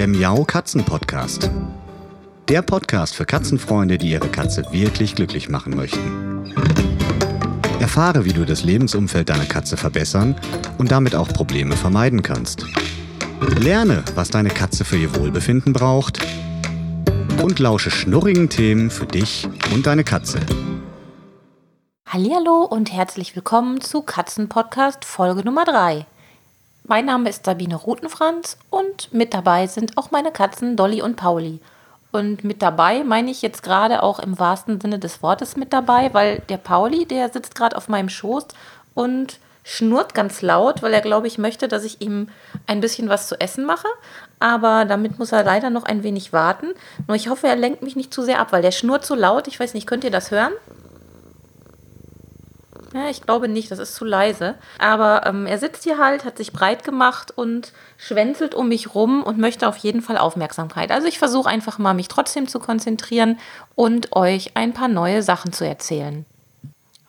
der Miau Katzen Podcast. Der Podcast für Katzenfreunde, die ihre Katze wirklich glücklich machen möchten. Erfahre, wie du das Lebensumfeld deiner Katze verbessern und damit auch Probleme vermeiden kannst. Lerne, was deine Katze für ihr Wohlbefinden braucht und lausche schnurrigen Themen für dich und deine Katze. Hallo und herzlich willkommen zu Katzenpodcast Folge Nummer 3. Mein Name ist Sabine Rutenfranz und mit dabei sind auch meine Katzen Dolly und Pauli. Und mit dabei meine ich jetzt gerade auch im wahrsten Sinne des Wortes mit dabei, weil der Pauli, der sitzt gerade auf meinem Schoß und schnurrt ganz laut, weil er, glaube ich, möchte, dass ich ihm ein bisschen was zu essen mache. Aber damit muss er leider noch ein wenig warten. Nur ich hoffe, er lenkt mich nicht zu sehr ab, weil der schnurrt so laut. Ich weiß nicht, könnt ihr das hören? Ja, ich glaube nicht, das ist zu leise. Aber ähm, er sitzt hier halt, hat sich breit gemacht und schwänzelt um mich rum und möchte auf jeden Fall Aufmerksamkeit. Also ich versuche einfach mal, mich trotzdem zu konzentrieren und euch ein paar neue Sachen zu erzählen.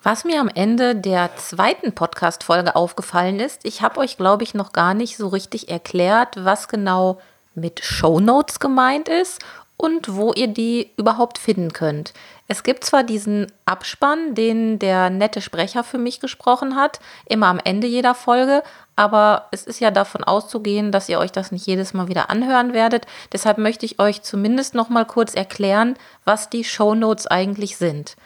Was mir am Ende der zweiten Podcast-Folge aufgefallen ist, ich habe euch, glaube ich, noch gar nicht so richtig erklärt, was genau mit Show Notes gemeint ist und wo ihr die überhaupt finden könnt. Es gibt zwar diesen Abspann, den der nette Sprecher für mich gesprochen hat, immer am Ende jeder Folge, aber es ist ja davon auszugehen, dass ihr euch das nicht jedes Mal wieder anhören werdet. Deshalb möchte ich euch zumindest noch mal kurz erklären, was die Show Notes eigentlich sind.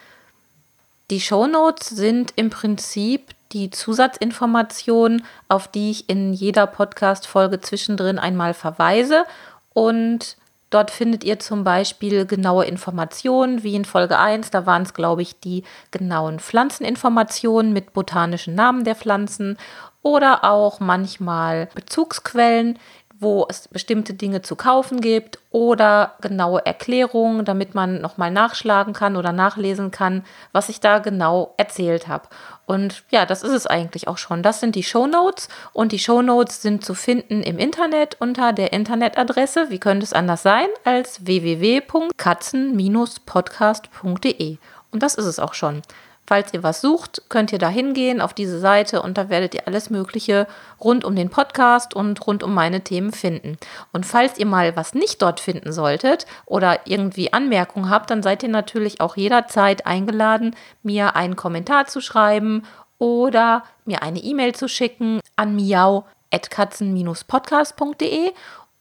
Die Show Notes sind im Prinzip die Zusatzinformationen, auf die ich in jeder Podcast-Folge zwischendrin einmal verweise und Dort findet ihr zum Beispiel genaue Informationen, wie in Folge 1. Da waren es, glaube ich, die genauen Pflanzeninformationen mit botanischen Namen der Pflanzen oder auch manchmal Bezugsquellen, wo es bestimmte Dinge zu kaufen gibt oder genaue Erklärungen, damit man nochmal nachschlagen kann oder nachlesen kann, was ich da genau erzählt habe. Und ja, das ist es eigentlich auch schon. Das sind die Show Notes und die Show Notes sind zu finden im Internet unter der Internetadresse, wie könnte es anders sein, als www.katzen-podcast.de. Und das ist es auch schon. Falls ihr was sucht, könnt ihr da hingehen auf diese Seite und da werdet ihr alles Mögliche rund um den Podcast und rund um meine Themen finden. Und falls ihr mal was nicht dort finden solltet oder irgendwie Anmerkungen habt, dann seid ihr natürlich auch jederzeit eingeladen, mir einen Kommentar zu schreiben oder mir eine E-Mail zu schicken an miau.katzen-podcast.de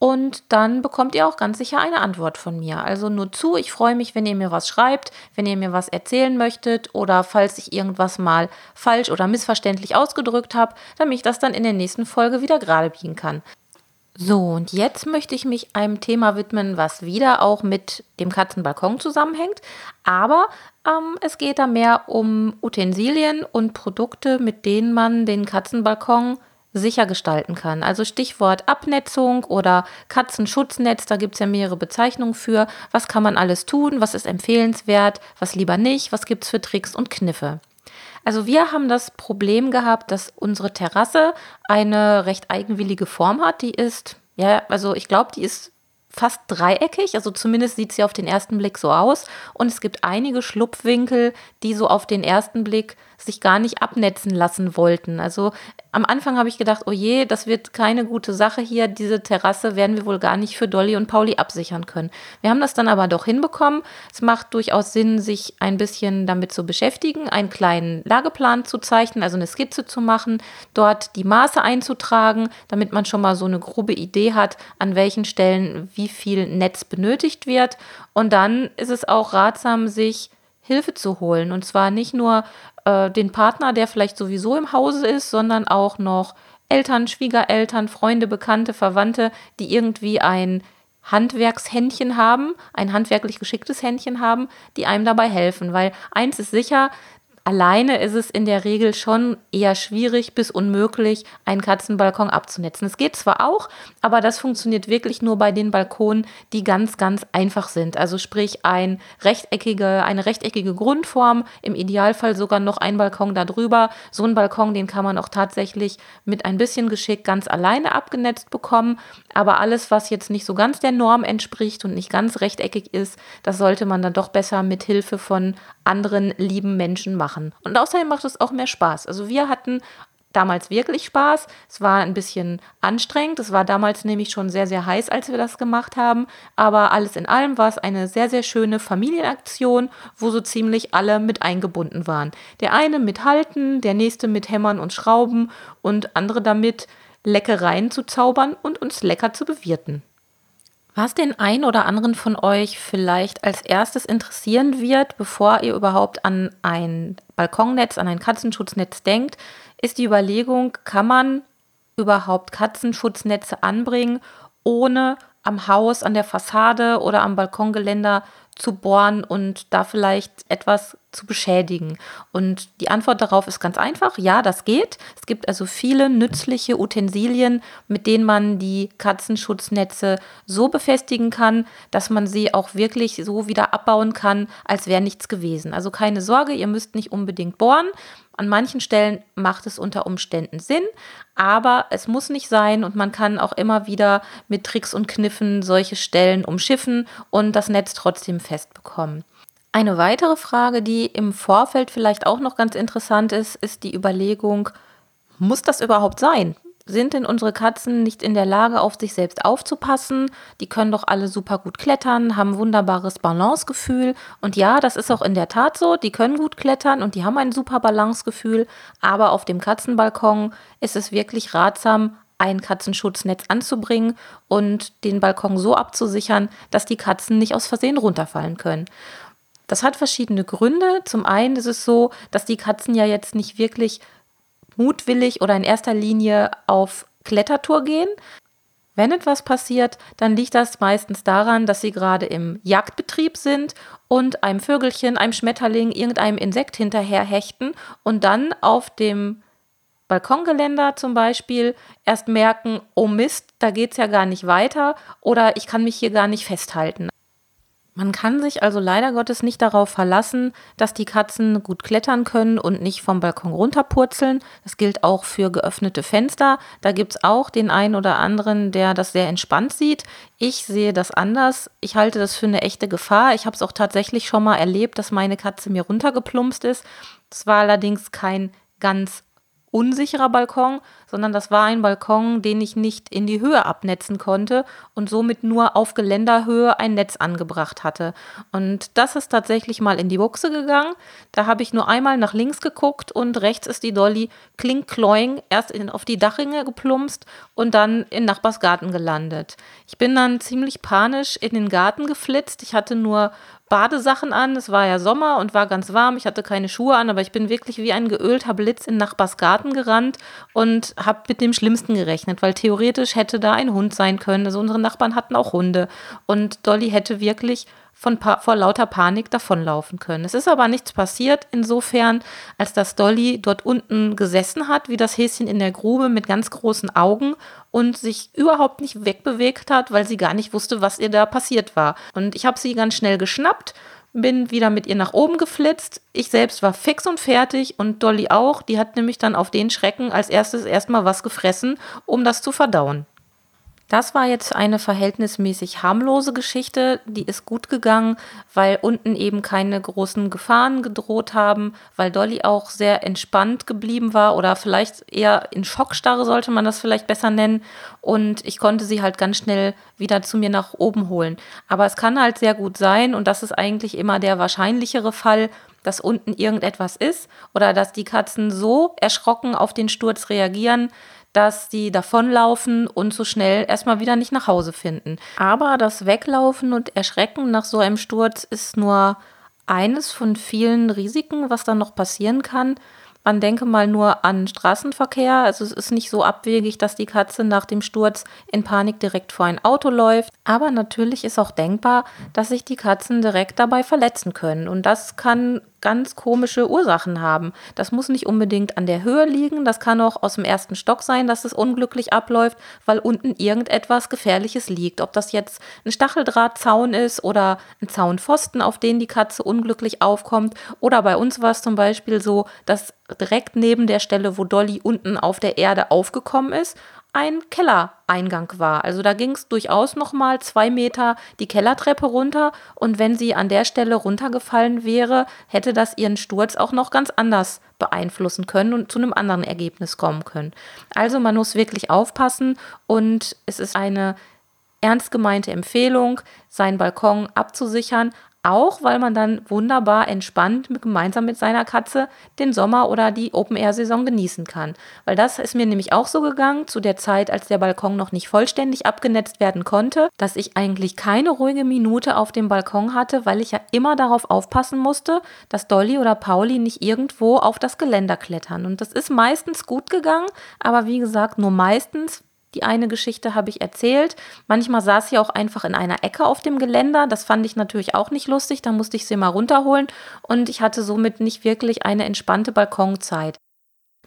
und dann bekommt ihr auch ganz sicher eine Antwort von mir. Also nur zu, ich freue mich, wenn ihr mir was schreibt, wenn ihr mir was erzählen möchtet oder falls ich irgendwas mal falsch oder missverständlich ausgedrückt habe, damit ich das dann in der nächsten Folge wieder gerade biegen kann. So, und jetzt möchte ich mich einem Thema widmen, was wieder auch mit dem Katzenbalkon zusammenhängt. Aber ähm, es geht da mehr um Utensilien und Produkte, mit denen man den Katzenbalkon sicher gestalten kann. Also Stichwort Abnetzung oder Katzenschutznetz, da gibt es ja mehrere Bezeichnungen für. Was kann man alles tun? Was ist empfehlenswert? Was lieber nicht? Was gibt es für Tricks und Kniffe? Also wir haben das Problem gehabt, dass unsere Terrasse eine recht eigenwillige Form hat. Die ist, ja, also ich glaube, die ist fast dreieckig, also zumindest sieht sie auf den ersten Blick so aus. Und es gibt einige Schlupfwinkel, die so auf den ersten Blick sich gar nicht abnetzen lassen wollten. Also am Anfang habe ich gedacht, oh je, das wird keine gute Sache hier. Diese Terrasse werden wir wohl gar nicht für Dolly und Pauli absichern können. Wir haben das dann aber doch hinbekommen. Es macht durchaus Sinn, sich ein bisschen damit zu beschäftigen, einen kleinen Lageplan zu zeichnen, also eine Skizze zu machen, dort die Maße einzutragen, damit man schon mal so eine grobe Idee hat, an welchen Stellen wie viel Netz benötigt wird. Und dann ist es auch ratsam, sich Hilfe zu holen. Und zwar nicht nur äh, den Partner, der vielleicht sowieso im Hause ist, sondern auch noch Eltern, Schwiegereltern, Freunde, Bekannte, Verwandte, die irgendwie ein Handwerkshändchen haben, ein handwerklich geschicktes Händchen haben, die einem dabei helfen. Weil eins ist sicher, Alleine ist es in der Regel schon eher schwierig bis unmöglich, einen Katzenbalkon abzunetzen. Es geht zwar auch, aber das funktioniert wirklich nur bei den Balkonen, die ganz, ganz einfach sind. Also sprich ein rechteckige, eine rechteckige Grundform, im Idealfall sogar noch ein Balkon darüber. So ein Balkon, den kann man auch tatsächlich mit ein bisschen Geschick ganz alleine abgenetzt bekommen. Aber alles, was jetzt nicht so ganz der Norm entspricht und nicht ganz rechteckig ist, das sollte man dann doch besser mit Hilfe von anderen lieben Menschen machen. Und außerdem macht es auch mehr Spaß. Also wir hatten damals wirklich Spaß. Es war ein bisschen anstrengend. Es war damals nämlich schon sehr, sehr heiß, als wir das gemacht haben. Aber alles in allem war es eine sehr, sehr schöne Familienaktion, wo so ziemlich alle mit eingebunden waren. Der eine mit Halten, der nächste mit Hämmern und Schrauben und andere damit, Leckereien zu zaubern und uns lecker zu bewirten. Was den einen oder anderen von euch vielleicht als erstes interessieren wird, bevor ihr überhaupt an ein Balkonnetz, an ein Katzenschutznetz denkt, ist die Überlegung, kann man überhaupt Katzenschutznetze anbringen, ohne am Haus, an der Fassade oder am Balkongeländer zu bohren und da vielleicht etwas zu beschädigen? Und die Antwort darauf ist ganz einfach, ja, das geht. Es gibt also viele nützliche Utensilien, mit denen man die Katzenschutznetze so befestigen kann, dass man sie auch wirklich so wieder abbauen kann, als wäre nichts gewesen. Also keine Sorge, ihr müsst nicht unbedingt bohren. An manchen Stellen macht es unter Umständen Sinn, aber es muss nicht sein und man kann auch immer wieder mit Tricks und Kniffen solche Stellen umschiffen und das Netz trotzdem festbekommen. Eine weitere Frage, die im Vorfeld vielleicht auch noch ganz interessant ist, ist die Überlegung, muss das überhaupt sein? Sind denn unsere Katzen nicht in der Lage, auf sich selbst aufzupassen? Die können doch alle super gut klettern, haben wunderbares Balancegefühl. Und ja, das ist auch in der Tat so. Die können gut klettern und die haben ein super Balancegefühl. Aber auf dem Katzenbalkon ist es wirklich ratsam, ein Katzenschutznetz anzubringen und den Balkon so abzusichern, dass die Katzen nicht aus Versehen runterfallen können. Das hat verschiedene Gründe. Zum einen ist es so, dass die Katzen ja jetzt nicht wirklich mutwillig oder in erster Linie auf Klettertour gehen. Wenn etwas passiert, dann liegt das meistens daran, dass sie gerade im Jagdbetrieb sind und einem Vögelchen, einem Schmetterling, irgendeinem Insekt hinterher hechten und dann auf dem Balkongeländer zum Beispiel erst merken, oh Mist, da geht es ja gar nicht weiter oder ich kann mich hier gar nicht festhalten. Man kann sich also leider Gottes nicht darauf verlassen, dass die Katzen gut klettern können und nicht vom Balkon runterpurzeln. Das gilt auch für geöffnete Fenster. Da gibt es auch den einen oder anderen, der das sehr entspannt sieht. Ich sehe das anders. Ich halte das für eine echte Gefahr. Ich habe es auch tatsächlich schon mal erlebt, dass meine Katze mir runtergeplumpst ist. Es war allerdings kein ganz unsicherer Balkon, sondern das war ein Balkon, den ich nicht in die Höhe abnetzen konnte und somit nur auf Geländerhöhe ein Netz angebracht hatte. Und das ist tatsächlich mal in die Buchse gegangen. Da habe ich nur einmal nach links geguckt und rechts ist die Dolly klink kloing erst in, auf die Dachringe geplumpst und dann in Nachbars Garten gelandet. Ich bin dann ziemlich panisch in den Garten geflitzt. Ich hatte nur Badesachen an. Es war ja Sommer und war ganz warm. Ich hatte keine Schuhe an, aber ich bin wirklich wie ein geölter Blitz in Nachbars Garten gerannt und habe mit dem Schlimmsten gerechnet, weil theoretisch hätte da ein Hund sein können. Also unsere Nachbarn hatten auch Hunde und Dolly hätte wirklich von vor lauter Panik davonlaufen können. Es ist aber nichts passiert, insofern, als dass Dolly dort unten gesessen hat, wie das Häschen in der Grube mit ganz großen Augen und sich überhaupt nicht wegbewegt hat, weil sie gar nicht wusste, was ihr da passiert war. Und ich habe sie ganz schnell geschnappt bin wieder mit ihr nach oben geflitzt. Ich selbst war fix und fertig und Dolly auch. Die hat nämlich dann auf den Schrecken als erstes erstmal was gefressen, um das zu verdauen. Das war jetzt eine verhältnismäßig harmlose Geschichte, die ist gut gegangen, weil unten eben keine großen Gefahren gedroht haben, weil Dolly auch sehr entspannt geblieben war oder vielleicht eher in Schockstarre sollte man das vielleicht besser nennen und ich konnte sie halt ganz schnell wieder zu mir nach oben holen. Aber es kann halt sehr gut sein und das ist eigentlich immer der wahrscheinlichere Fall, dass unten irgendetwas ist oder dass die Katzen so erschrocken auf den Sturz reagieren, dass sie davonlaufen und so schnell erstmal wieder nicht nach Hause finden. Aber das Weglaufen und Erschrecken nach so einem Sturz ist nur eines von vielen Risiken, was dann noch passieren kann. Man denke mal nur an Straßenverkehr. Also es ist nicht so abwegig, dass die Katze nach dem Sturz in Panik direkt vor ein Auto läuft. Aber natürlich ist auch denkbar, dass sich die Katzen direkt dabei verletzen können. Und das kann ganz komische Ursachen haben. Das muss nicht unbedingt an der Höhe liegen, das kann auch aus dem ersten Stock sein, dass es unglücklich abläuft, weil unten irgendetwas Gefährliches liegt. Ob das jetzt ein Stacheldrahtzaun ist oder ein Zaunpfosten, auf den die Katze unglücklich aufkommt. Oder bei uns war es zum Beispiel so, dass direkt neben der Stelle, wo Dolly unten auf der Erde aufgekommen ist, ein Kellereingang war. Also da ging es durchaus noch mal zwei Meter die Kellertreppe runter und wenn sie an der Stelle runtergefallen wäre, hätte das ihren Sturz auch noch ganz anders beeinflussen können und zu einem anderen Ergebnis kommen können. Also man muss wirklich aufpassen und es ist eine ernst gemeinte Empfehlung, seinen Balkon abzusichern, auch weil man dann wunderbar entspannt gemeinsam mit seiner Katze den Sommer oder die Open-Air-Saison genießen kann. Weil das ist mir nämlich auch so gegangen, zu der Zeit, als der Balkon noch nicht vollständig abgenetzt werden konnte, dass ich eigentlich keine ruhige Minute auf dem Balkon hatte, weil ich ja immer darauf aufpassen musste, dass Dolly oder Pauli nicht irgendwo auf das Geländer klettern. Und das ist meistens gut gegangen, aber wie gesagt, nur meistens, die eine Geschichte habe ich erzählt. Manchmal saß sie auch einfach in einer Ecke auf dem Geländer. Das fand ich natürlich auch nicht lustig. Da musste ich sie mal runterholen. Und ich hatte somit nicht wirklich eine entspannte Balkonzeit.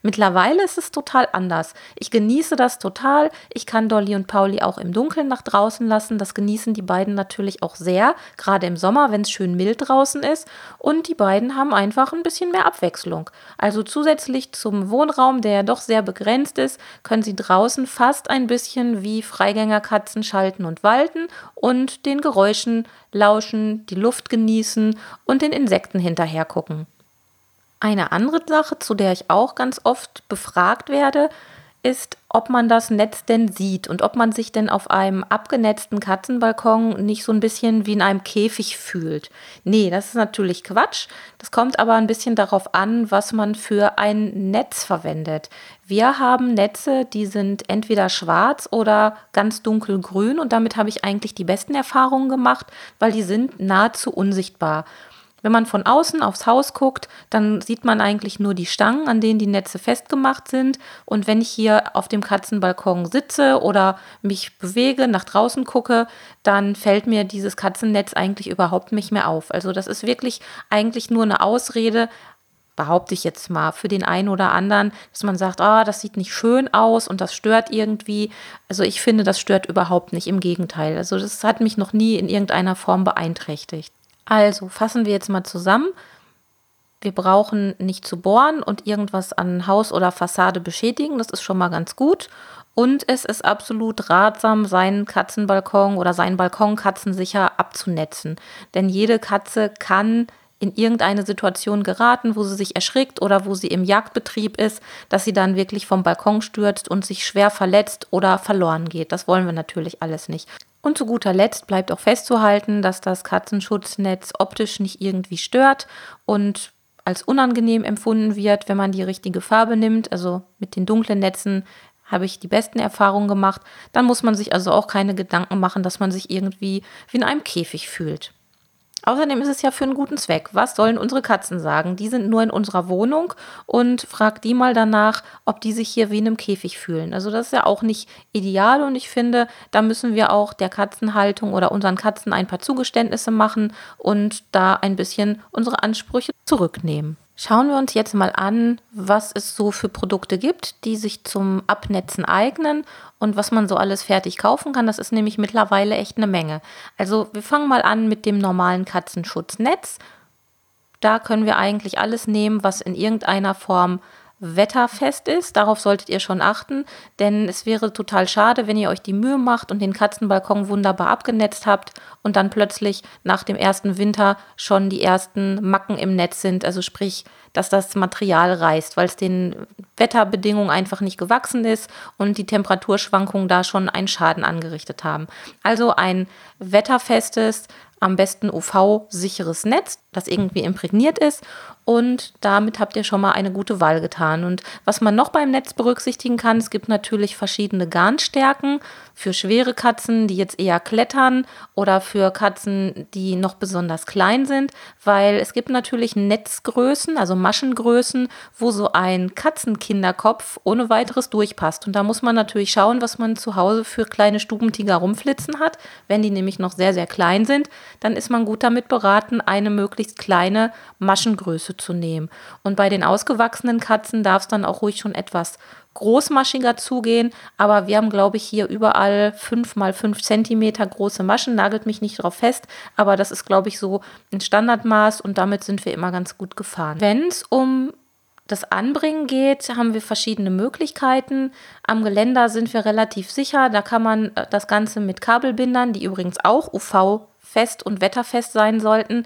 Mittlerweile ist es total anders. Ich genieße das total. Ich kann Dolly und Pauli auch im Dunkeln nach draußen lassen. Das genießen die beiden natürlich auch sehr, gerade im Sommer, wenn es schön mild draußen ist. Und die beiden haben einfach ein bisschen mehr Abwechslung. Also zusätzlich zum Wohnraum, der ja doch sehr begrenzt ist, können sie draußen fast ein bisschen wie Freigängerkatzen schalten und walten und den Geräuschen lauschen, die Luft genießen und den Insekten hinterher gucken. Eine andere Sache, zu der ich auch ganz oft befragt werde, ist, ob man das Netz denn sieht und ob man sich denn auf einem abgenetzten Katzenbalkon nicht so ein bisschen wie in einem Käfig fühlt. Nee, das ist natürlich Quatsch. Das kommt aber ein bisschen darauf an, was man für ein Netz verwendet. Wir haben Netze, die sind entweder schwarz oder ganz dunkelgrün und damit habe ich eigentlich die besten Erfahrungen gemacht, weil die sind nahezu unsichtbar. Wenn man von außen aufs Haus guckt, dann sieht man eigentlich nur die Stangen, an denen die Netze festgemacht sind. Und wenn ich hier auf dem Katzenbalkon sitze oder mich bewege, nach draußen gucke, dann fällt mir dieses Katzennetz eigentlich überhaupt nicht mehr auf. Also das ist wirklich eigentlich nur eine Ausrede, behaupte ich jetzt mal, für den einen oder anderen, dass man sagt, ah, das sieht nicht schön aus und das stört irgendwie. Also ich finde, das stört überhaupt nicht, im Gegenteil. Also das hat mich noch nie in irgendeiner Form beeinträchtigt. Also fassen wir jetzt mal zusammen. Wir brauchen nicht zu bohren und irgendwas an Haus oder Fassade beschädigen. Das ist schon mal ganz gut. Und es ist absolut ratsam, seinen Katzenbalkon oder seinen Balkon katzensicher abzunetzen. Denn jede Katze kann in irgendeine Situation geraten, wo sie sich erschrickt oder wo sie im Jagdbetrieb ist, dass sie dann wirklich vom Balkon stürzt und sich schwer verletzt oder verloren geht. Das wollen wir natürlich alles nicht. Und zu guter Letzt bleibt auch festzuhalten, dass das Katzenschutznetz optisch nicht irgendwie stört und als unangenehm empfunden wird, wenn man die richtige Farbe nimmt. Also mit den dunklen Netzen habe ich die besten Erfahrungen gemacht. Dann muss man sich also auch keine Gedanken machen, dass man sich irgendwie wie in einem Käfig fühlt. Außerdem ist es ja für einen guten Zweck. Was sollen unsere Katzen sagen? Die sind nur in unserer Wohnung und frag die mal danach, ob die sich hier wie in einem Käfig fühlen. Also das ist ja auch nicht ideal und ich finde, da müssen wir auch der Katzenhaltung oder unseren Katzen ein paar Zugeständnisse machen und da ein bisschen unsere Ansprüche zurücknehmen. Schauen wir uns jetzt mal an, was es so für Produkte gibt, die sich zum Abnetzen eignen und was man so alles fertig kaufen kann. Das ist nämlich mittlerweile echt eine Menge. Also wir fangen mal an mit dem normalen Katzenschutznetz. Da können wir eigentlich alles nehmen, was in irgendeiner Form wetterfest ist. Darauf solltet ihr schon achten, denn es wäre total schade, wenn ihr euch die Mühe macht und den Katzenbalkon wunderbar abgenetzt habt und dann plötzlich nach dem ersten Winter schon die ersten Macken im Netz sind. Also sprich, dass das Material reißt, weil es den Wetterbedingungen einfach nicht gewachsen ist und die Temperaturschwankungen da schon einen Schaden angerichtet haben. Also ein wetterfestes, am besten UV-sicheres Netz, das irgendwie imprägniert ist und damit habt ihr schon mal eine gute Wahl getan. Und was man noch beim Netz berücksichtigen kann, es gibt natürlich verschiedene Garnstärken für schwere Katzen, die jetzt eher klettern oder für Katzen, die noch besonders klein sind, weil es gibt natürlich Netzgrößen, also Maschengrößen, wo so ein Katzenkinderkopf ohne weiteres durchpasst. Und da muss man natürlich schauen, was man zu Hause für kleine Stubentiger rumflitzen hat. Wenn die nämlich noch sehr, sehr klein sind, dann ist man gut damit beraten, eine möglichst kleine Maschengröße zu nehmen. Und bei den ausgewachsenen Katzen darf es dann auch ruhig schon etwas großmaschiger zugehen, aber wir haben, glaube ich, hier überall 5 mal 5 Zentimeter große Maschen, nagelt mich nicht drauf fest, aber das ist, glaube ich, so ein Standardmaß und damit sind wir immer ganz gut gefahren. Wenn es um das Anbringen geht, haben wir verschiedene Möglichkeiten. Am Geländer sind wir relativ sicher. Da kann man äh, das Ganze mit Kabelbindern, die übrigens auch UV-fest und wetterfest sein sollten,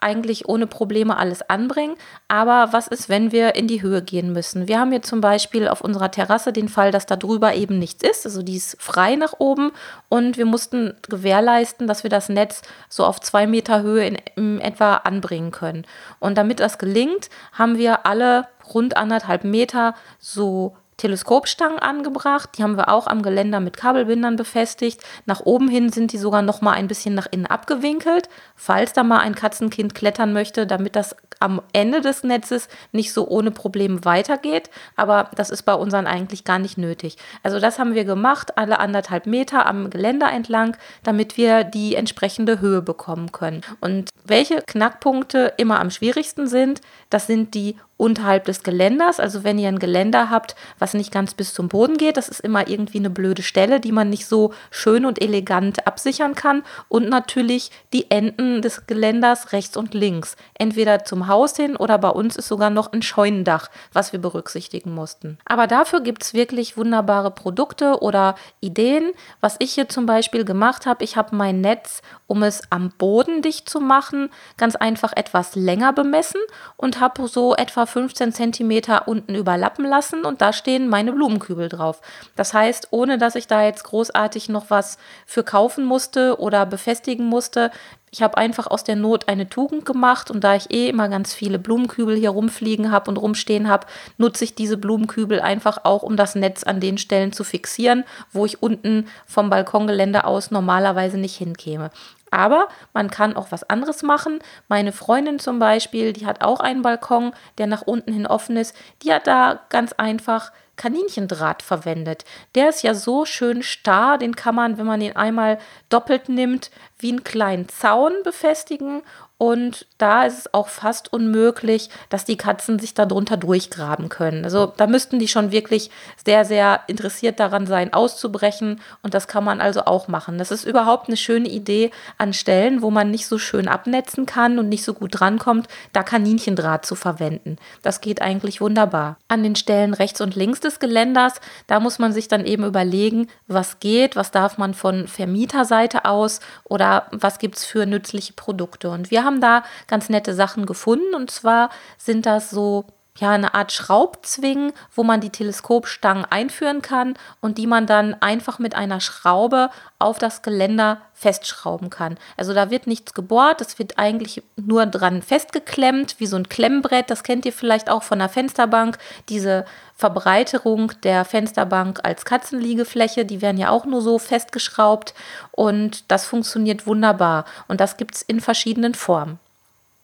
eigentlich ohne Probleme alles anbringen. Aber was ist, wenn wir in die Höhe gehen müssen? Wir haben hier zum Beispiel auf unserer Terrasse den Fall, dass da drüber eben nichts ist. Also die ist frei nach oben und wir mussten gewährleisten, dass wir das Netz so auf zwei Meter Höhe in, in etwa anbringen können. Und damit das gelingt, haben wir alle rund anderthalb Meter so Teleskopstangen angebracht. Die haben wir auch am Geländer mit Kabelbindern befestigt. Nach oben hin sind die sogar noch mal ein bisschen nach innen abgewinkelt, falls da mal ein Katzenkind klettern möchte, damit das am Ende des Netzes nicht so ohne Probleme weitergeht. Aber das ist bei unseren eigentlich gar nicht nötig. Also das haben wir gemacht, alle anderthalb Meter am Geländer entlang, damit wir die entsprechende Höhe bekommen können. Und welche Knackpunkte immer am schwierigsten sind, das sind die unterhalb des Geländers. Also wenn ihr ein Geländer habt, was nicht ganz bis zum Boden geht, das ist immer irgendwie eine blöde Stelle, die man nicht so schön und elegant absichern kann. Und natürlich die Enden des Geländers rechts und links. Entweder zum Haus hin oder bei uns ist sogar noch ein Scheunendach, was wir berücksichtigen mussten. Aber dafür gibt es wirklich wunderbare Produkte oder Ideen. Was ich hier zum Beispiel gemacht habe, ich habe mein Netz, um es am Boden dicht zu machen, ganz einfach etwas länger bemessen und habe so etwa 15 cm unten überlappen lassen und da stehen meine Blumenkübel drauf. Das heißt, ohne dass ich da jetzt großartig noch was für kaufen musste oder befestigen musste, ich habe einfach aus der Not eine Tugend gemacht und da ich eh immer ganz viele Blumenkübel hier rumfliegen habe und rumstehen habe, nutze ich diese Blumenkübel einfach auch, um das Netz an den Stellen zu fixieren, wo ich unten vom Balkongelände aus normalerweise nicht hinkäme. Aber man kann auch was anderes machen. Meine Freundin zum Beispiel, die hat auch einen Balkon, der nach unten hin offen ist. Die hat da ganz einfach Kaninchendraht verwendet. Der ist ja so schön starr, den kann man, wenn man den einmal doppelt nimmt, wie einen kleinen Zaun befestigen und da ist es auch fast unmöglich, dass die Katzen sich darunter durchgraben können. Also da müssten die schon wirklich sehr, sehr interessiert daran sein, auszubrechen. Und das kann man also auch machen. Das ist überhaupt eine schöne Idee an Stellen, wo man nicht so schön abnetzen kann und nicht so gut drankommt, da Kaninchendraht zu verwenden. Das geht eigentlich wunderbar. An den Stellen rechts und links des Geländers, da muss man sich dann eben überlegen, was geht, was darf man von Vermieterseite aus oder was gibt es für nützliche Produkte. Und wir haben haben da ganz nette Sachen gefunden. Und zwar sind das so ja, eine Art Schraubzwingen, wo man die Teleskopstangen einführen kann und die man dann einfach mit einer Schraube auf das Geländer festschrauben kann. Also da wird nichts gebohrt, es wird eigentlich nur dran festgeklemmt, wie so ein Klemmbrett. Das kennt ihr vielleicht auch von der Fensterbank. Diese Verbreiterung der Fensterbank als Katzenliegefläche, die werden ja auch nur so festgeschraubt und das funktioniert wunderbar. Und das gibt es in verschiedenen Formen.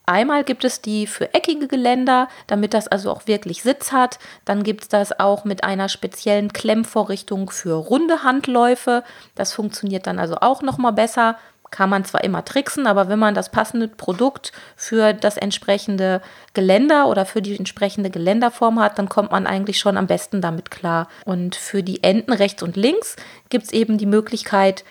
Einmal gibt es die für eckige Geländer, damit das also auch wirklich Sitz hat. Dann gibt es das auch mit einer speziellen Klemmvorrichtung für runde Handläufe. Das funktioniert dann also auch noch mal besser. Kann man zwar immer tricksen, aber wenn man das passende Produkt für das entsprechende Geländer oder für die entsprechende Geländerform hat, dann kommt man eigentlich schon am besten damit klar. Und für die Enden rechts und links gibt es eben die Möglichkeit,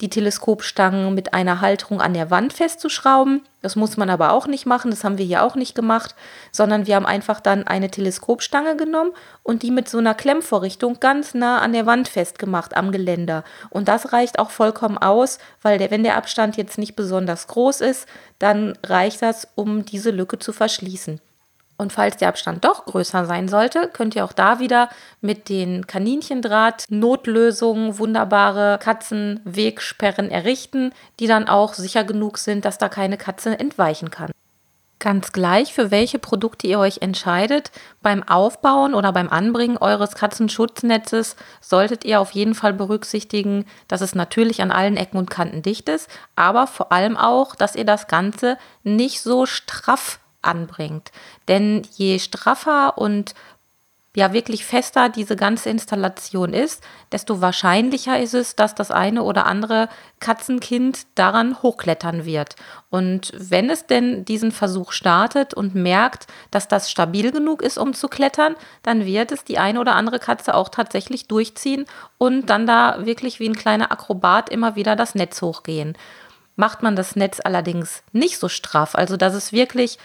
die Teleskopstangen mit einer Halterung an der Wand festzuschrauben. Das muss man aber auch nicht machen, das haben wir hier auch nicht gemacht, sondern wir haben einfach dann eine Teleskopstange genommen und die mit so einer Klemmvorrichtung ganz nah an der Wand festgemacht am Geländer. Und das reicht auch vollkommen aus, weil der, wenn der Abstand jetzt nicht besonders groß ist, dann reicht das, um diese Lücke zu verschließen. Und falls der Abstand doch größer sein sollte, könnt ihr auch da wieder mit den Kaninchendraht-Notlösungen wunderbare Katzenwegsperren errichten, die dann auch sicher genug sind, dass da keine Katze entweichen kann. Ganz gleich, für welche Produkte ihr euch entscheidet, beim Aufbauen oder beim Anbringen eures Katzenschutznetzes solltet ihr auf jeden Fall berücksichtigen, dass es natürlich an allen Ecken und Kanten dicht ist, aber vor allem auch, dass ihr das Ganze nicht so straff anbringt. Denn je straffer und ja wirklich fester diese ganze Installation ist, desto wahrscheinlicher ist es, dass das eine oder andere Katzenkind daran hochklettern wird. Und wenn es denn diesen Versuch startet und merkt, dass das stabil genug ist, um zu klettern, dann wird es die eine oder andere Katze auch tatsächlich durchziehen und dann da wirklich wie ein kleiner Akrobat immer wieder das Netz hochgehen. Macht man das Netz allerdings nicht so straff, also dass es wirklich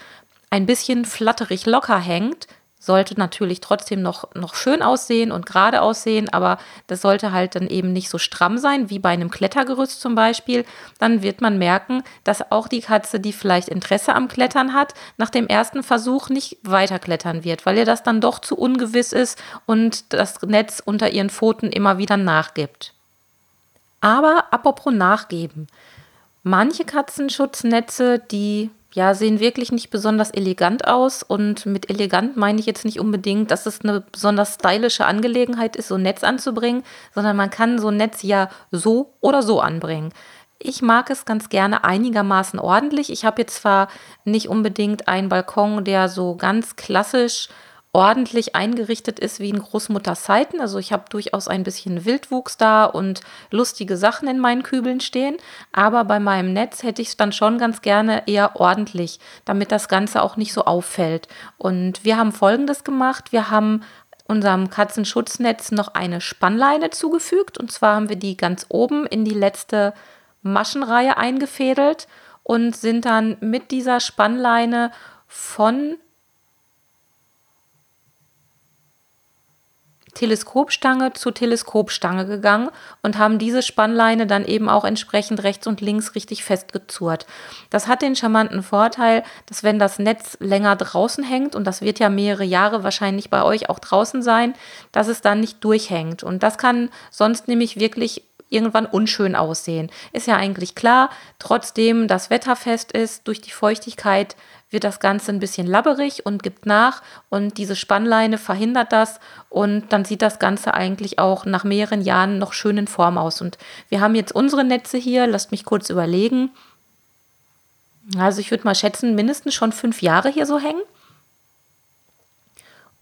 ein bisschen flatterig locker hängt, sollte natürlich trotzdem noch, noch schön aussehen und gerade aussehen, aber das sollte halt dann eben nicht so stramm sein wie bei einem Klettergerüst zum Beispiel. Dann wird man merken, dass auch die Katze, die vielleicht Interesse am Klettern hat, nach dem ersten Versuch nicht weiter klettern wird, weil ihr das dann doch zu ungewiss ist und das Netz unter ihren Pfoten immer wieder nachgibt. Aber apropos nachgeben. Manche Katzenschutznetze, die ja, sehen wirklich nicht besonders elegant aus. Und mit elegant meine ich jetzt nicht unbedingt, dass es eine besonders stylische Angelegenheit ist, so ein Netz anzubringen, sondern man kann so ein Netz ja so oder so anbringen. Ich mag es ganz gerne einigermaßen ordentlich. Ich habe jetzt zwar nicht unbedingt einen Balkon, der so ganz klassisch ordentlich eingerichtet ist wie in Großmutters Zeiten. Also ich habe durchaus ein bisschen Wildwuchs da und lustige Sachen in meinen Kübeln stehen. Aber bei meinem Netz hätte ich es dann schon ganz gerne eher ordentlich, damit das Ganze auch nicht so auffällt. Und wir haben Folgendes gemacht. Wir haben unserem Katzenschutznetz noch eine Spannleine zugefügt. Und zwar haben wir die ganz oben in die letzte Maschenreihe eingefädelt und sind dann mit dieser Spannleine von Teleskopstange zu Teleskopstange gegangen und haben diese Spannleine dann eben auch entsprechend rechts und links richtig festgezurrt. Das hat den charmanten Vorteil, dass wenn das Netz länger draußen hängt, und das wird ja mehrere Jahre wahrscheinlich bei euch auch draußen sein, dass es dann nicht durchhängt. Und das kann sonst nämlich wirklich irgendwann unschön aussehen. Ist ja eigentlich klar, trotzdem das Wetter fest ist, durch die Feuchtigkeit wird das Ganze ein bisschen labberig und gibt nach und diese Spannleine verhindert das und dann sieht das Ganze eigentlich auch nach mehreren Jahren noch schön in Form aus. Und wir haben jetzt unsere Netze hier, lasst mich kurz überlegen. Also ich würde mal schätzen, mindestens schon fünf Jahre hier so hängen.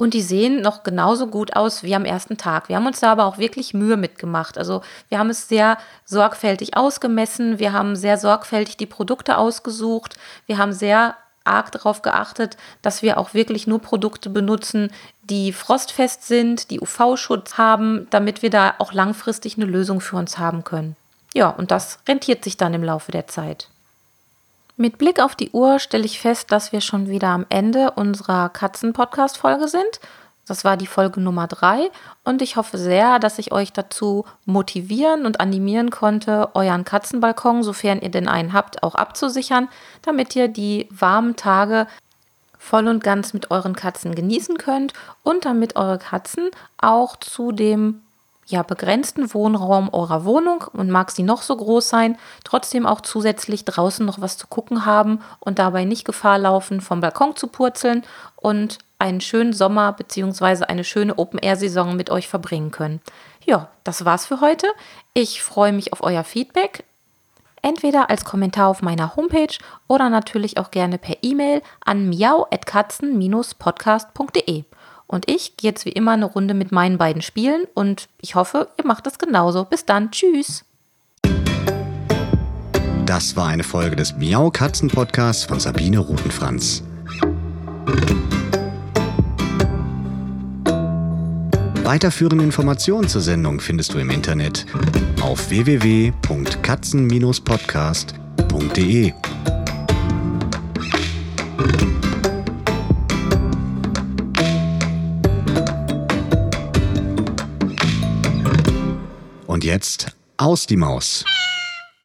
Und die sehen noch genauso gut aus wie am ersten Tag. Wir haben uns da aber auch wirklich Mühe mitgemacht. Also wir haben es sehr sorgfältig ausgemessen. Wir haben sehr sorgfältig die Produkte ausgesucht. Wir haben sehr arg darauf geachtet, dass wir auch wirklich nur Produkte benutzen, die frostfest sind, die UV-Schutz haben, damit wir da auch langfristig eine Lösung für uns haben können. Ja, und das rentiert sich dann im Laufe der Zeit. Mit Blick auf die Uhr stelle ich fest, dass wir schon wieder am Ende unserer Katzen-Podcast-Folge sind. Das war die Folge Nummer drei und ich hoffe sehr, dass ich euch dazu motivieren und animieren konnte, euren Katzenbalkon, sofern ihr denn einen habt, auch abzusichern, damit ihr die warmen Tage voll und ganz mit euren Katzen genießen könnt und damit eure Katzen auch zu dem ja, begrenzten Wohnraum eurer Wohnung und mag sie noch so groß sein, trotzdem auch zusätzlich draußen noch was zu gucken haben und dabei nicht Gefahr laufen, vom Balkon zu purzeln und einen schönen Sommer bzw. eine schöne Open-Air-Saison mit euch verbringen können. Ja, das war's für heute. Ich freue mich auf euer Feedback. Entweder als Kommentar auf meiner Homepage oder natürlich auch gerne per E-Mail an miau.katzen-podcast.de. Und ich gehe jetzt wie immer eine Runde mit meinen beiden Spielen und ich hoffe, ihr macht das genauso. Bis dann. Tschüss. Das war eine Folge des Miau Katzen Podcasts von Sabine Rutenfranz. Weiterführende Informationen zur Sendung findest du im Internet auf www.katzen-podcast.de. jetzt aus die Maus.